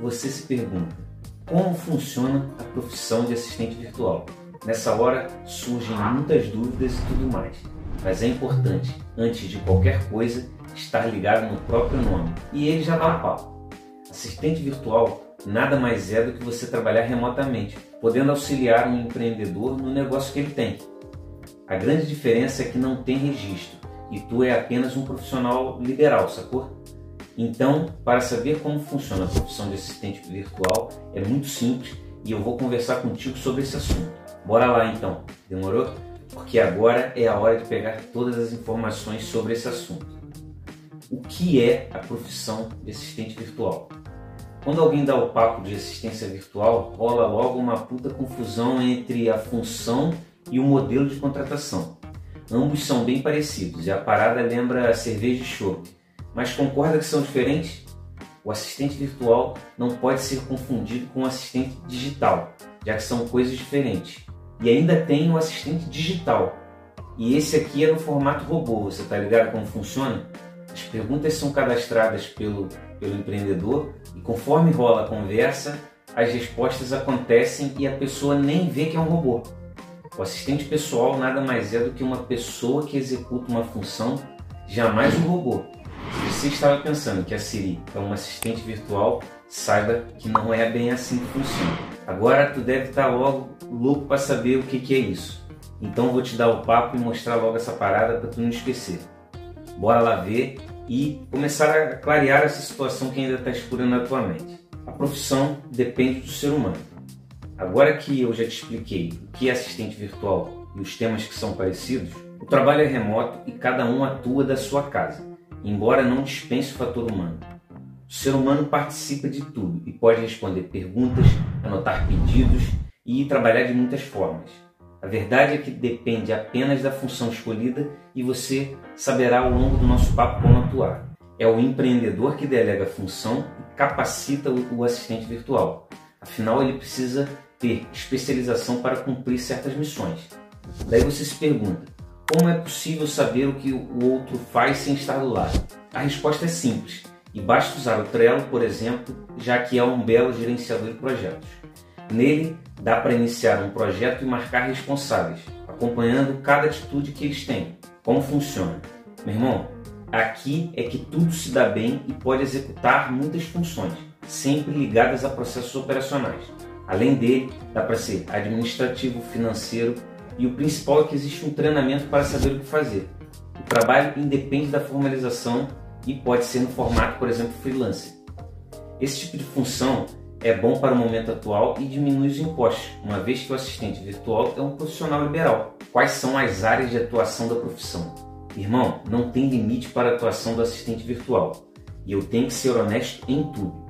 você se pergunta: como funciona a profissão de assistente virtual? Nessa hora surgem muitas dúvidas e tudo mais, mas é importante, antes de qualquer coisa, estar ligado no próprio nome e ele já dá o papo. Assistente virtual nada mais é do que você trabalhar remotamente, podendo auxiliar um empreendedor no negócio que ele tem. A grande diferença é que não tem registro e tu é apenas um profissional liberal, sacou? Então, para saber como funciona a profissão de assistente virtual, é muito simples e eu vou conversar contigo sobre esse assunto. Bora lá então, demorou? Porque agora é a hora de pegar todas as informações sobre esse assunto. O que é a profissão de assistente virtual? Quando alguém dá o papo de assistência virtual, rola logo uma puta confusão entre a função e o modelo de contratação. Ambos são bem parecidos e a parada lembra a cerveja de chope mas concorda que são diferentes? O assistente virtual não pode ser confundido com o assistente digital, já que são coisas diferentes. E ainda tem o assistente digital. E esse aqui é no formato robô, você tá ligado como funciona? As perguntas são cadastradas pelo, pelo empreendedor e conforme rola a conversa, as respostas acontecem e a pessoa nem vê que é um robô. O assistente pessoal nada mais é do que uma pessoa que executa uma função, jamais um robô. Você estava pensando que a Siri é um assistente virtual, saiba que não é bem assim que funciona. Agora tu deve estar logo louco para saber o que, que é isso. Então vou te dar o papo e mostrar logo essa parada para tu não esquecer. Bora lá ver e começar a clarear essa situação que ainda está escura na tua mente. A profissão depende do ser humano. Agora que eu já te expliquei o que é assistente virtual e os temas que são parecidos, o trabalho é remoto e cada um atua da sua casa embora não dispense o fator humano. O ser humano participa de tudo e pode responder perguntas, anotar pedidos e trabalhar de muitas formas. A verdade é que depende apenas da função escolhida e você saberá ao longo do nosso papo como atuar. É o empreendedor que delega a função e capacita o assistente virtual. Afinal, ele precisa ter especialização para cumprir certas missões. Daí você se pergunta: como é possível saber o que o outro faz sem estar do lado? A resposta é simples e basta usar o Trello, por exemplo, já que é um belo gerenciador de projetos. Nele, dá para iniciar um projeto e marcar responsáveis, acompanhando cada atitude que eles têm. Como funciona? Meu irmão, aqui é que tudo se dá bem e pode executar muitas funções, sempre ligadas a processos operacionais. Além dele, dá para ser administrativo, financeiro, e o principal é que existe um treinamento para saber o que fazer. O trabalho independe da formalização e pode ser no formato, por exemplo, freelance. Esse tipo de função é bom para o momento atual e diminui os impostos, uma vez que o assistente virtual é um profissional liberal. Quais são as áreas de atuação da profissão? Irmão, não tem limite para a atuação do assistente virtual e eu tenho que ser honesto em tudo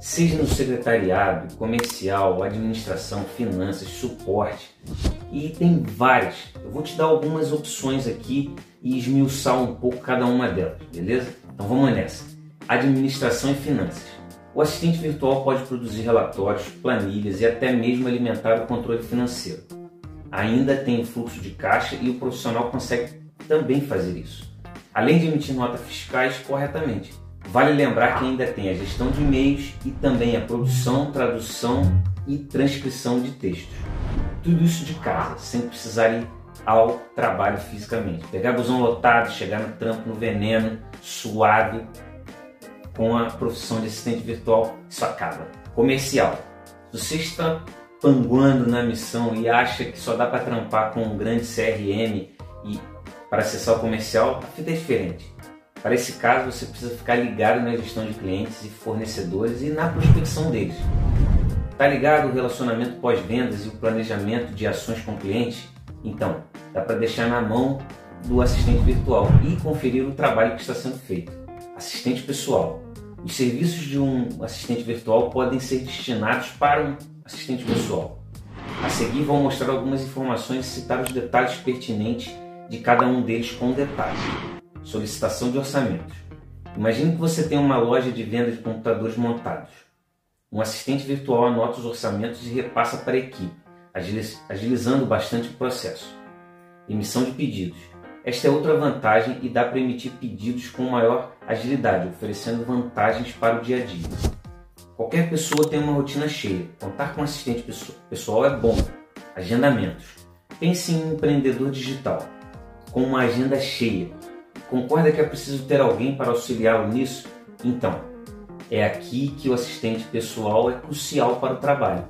seja no secretariado, comercial, administração, finanças, suporte. E tem várias. Eu vou te dar algumas opções aqui e esmiuçar um pouco cada uma delas, beleza? Então vamos nessa. Administração e finanças. O assistente virtual pode produzir relatórios, planilhas e até mesmo alimentar o controle financeiro. Ainda tem o fluxo de caixa e o profissional consegue também fazer isso, além de emitir notas fiscais corretamente. Vale lembrar que ainda tem a gestão de e-mails e também a produção, tradução e transcrição de textos. Tudo isso de casa, sem precisar ir ao trabalho fisicamente. Pegar busão lotado, chegar no trampo no veneno, suado, com a profissão de assistente virtual, isso acaba. Comercial. Se você está panguando na missão e acha que só dá para trampar com um grande CRM e para acessar o comercial, a fita é diferente. Para esse caso, você precisa ficar ligado na gestão de clientes e fornecedores e na prospecção deles. Está ligado o relacionamento pós-vendas e o planejamento de ações com clientes? Então, dá para deixar na mão do assistente virtual e conferir o trabalho que está sendo feito. Assistente pessoal. Os serviços de um assistente virtual podem ser destinados para um assistente pessoal. A seguir, vou mostrar algumas informações e citar os detalhes pertinentes de cada um deles com detalhes solicitação de orçamentos. Imagine que você tem uma loja de venda de computadores montados. Um assistente virtual anota os orçamentos e repassa para a equipe, agilizando bastante o processo. Emissão de pedidos. Esta é outra vantagem e dá para emitir pedidos com maior agilidade, oferecendo vantagens para o dia a dia. Qualquer pessoa tem uma rotina cheia. Contar com um assistente pessoal é bom. Agendamentos. Pense em um empreendedor digital com uma agenda cheia. Concorda que é preciso ter alguém para auxiliá-lo nisso? Então, é aqui que o assistente pessoal é crucial para o trabalho.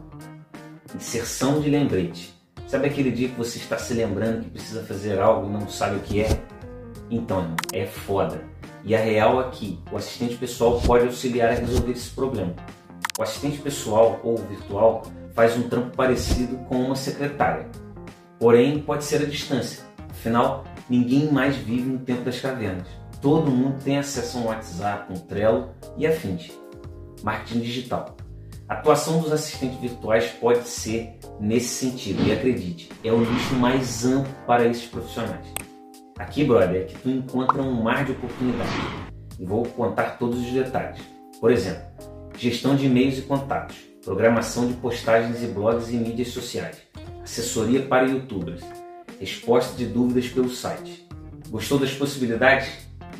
Inserção de lembrete. Sabe aquele dia que você está se lembrando que precisa fazer algo e não sabe o que é? Então, é foda. E a real aqui, é o assistente pessoal pode auxiliar a resolver esse problema. O assistente pessoal ou virtual faz um trampo parecido com uma secretária, porém pode ser à distância. Afinal, ninguém mais vive no tempo das cavernas. Todo mundo tem acesso a um WhatsApp, um Trello e afins. Marketing digital. A atuação dos assistentes virtuais pode ser nesse sentido, e acredite, é o nicho mais amplo para esses profissionais. Aqui, brother, é que tu encontra um mar de oportunidades e vou contar todos os detalhes. Por exemplo, gestão de e-mails e contatos, programação de postagens e blogs e mídias sociais, assessoria para youtubers, resposta de dúvidas pelo site. Gostou das possibilidades?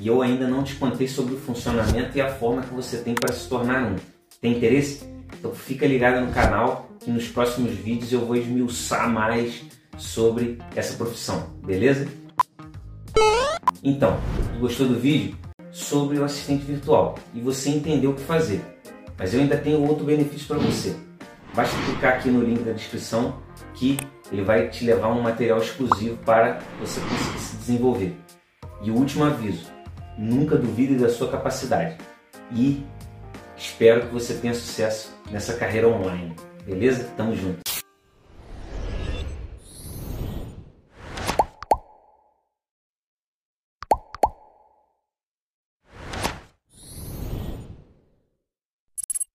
E eu ainda não te contei sobre o funcionamento e a forma que você tem para se tornar um. Tem interesse? Então fica ligado no canal que nos próximos vídeos eu vou esmiuçar mais sobre essa profissão, beleza? Então, gostou do vídeo? Sobre o assistente virtual e você entendeu o que fazer. Mas eu ainda tenho outro benefício para você. Basta clicar aqui no link da descrição que ele vai te levar um material exclusivo para você conseguir se desenvolver. E o último aviso: nunca duvide da sua capacidade. E espero que você tenha sucesso nessa carreira online. Beleza? Tamo junto.